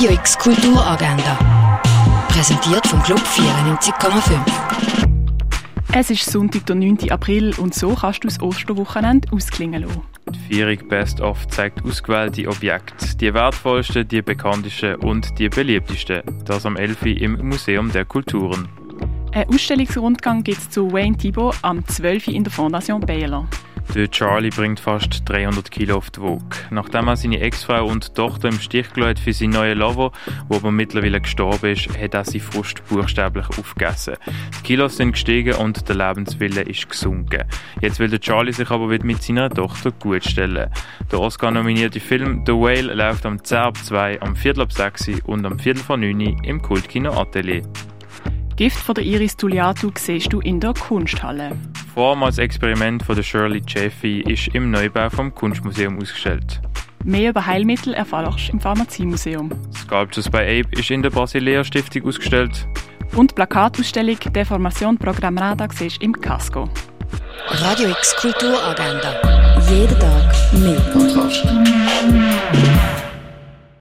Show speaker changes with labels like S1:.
S1: Radio X Kulturagenda. Präsentiert vom Club 94,5.
S2: Es ist Sonntag, der 9. April und so kannst du das Osterwochenende ausklingen lassen.
S3: Die Vierung Best of zeigt ausgewählte Objekte, die wertvollsten, die bekanntesten und die beliebtesten. Das am 11. im Museum der Kulturen.
S2: Ein Ausstellungsrundgang gibt es zu Wayne Thibault am 12. in der Fondation Baylor.
S3: Der Charlie bringt fast 300 Kilo auf die Waage. Nachdem er seine Ex-Frau und Tochter im Stich gelassen für seinen neuen Lover, wo aber mittlerweile gestorben ist, hat er seine Frust buchstäblich aufgegessen. Die Kilos sind gestiegen und der Lebenswille ist gesunken. Jetzt will der Charlie sich aber wieder mit seiner Tochter gutstellen. Der Oscar-nominierte Film The Whale läuft am 10 ab 2, am Viertel ab 6 und am Viertel vor 9 im Kultkino Atelier.
S2: Gift von der Iris Tuliatu siehst du in der Kunsthalle.
S3: Vormals Experiment von der Shirley Jeffy ist im Neubau vom Kunstmuseum ausgestellt.
S2: Mehr über Heilmittel erfährst du im Pharmaziemuseum.
S3: Sculptures by Ape ist in der Basilea Stiftung ausgestellt.
S2: Und die Plakatausstellung Deformation Programm Rada siehst im Casco.
S1: Radio X Kulturagenda. Jeden Tag mehr. Kontrast.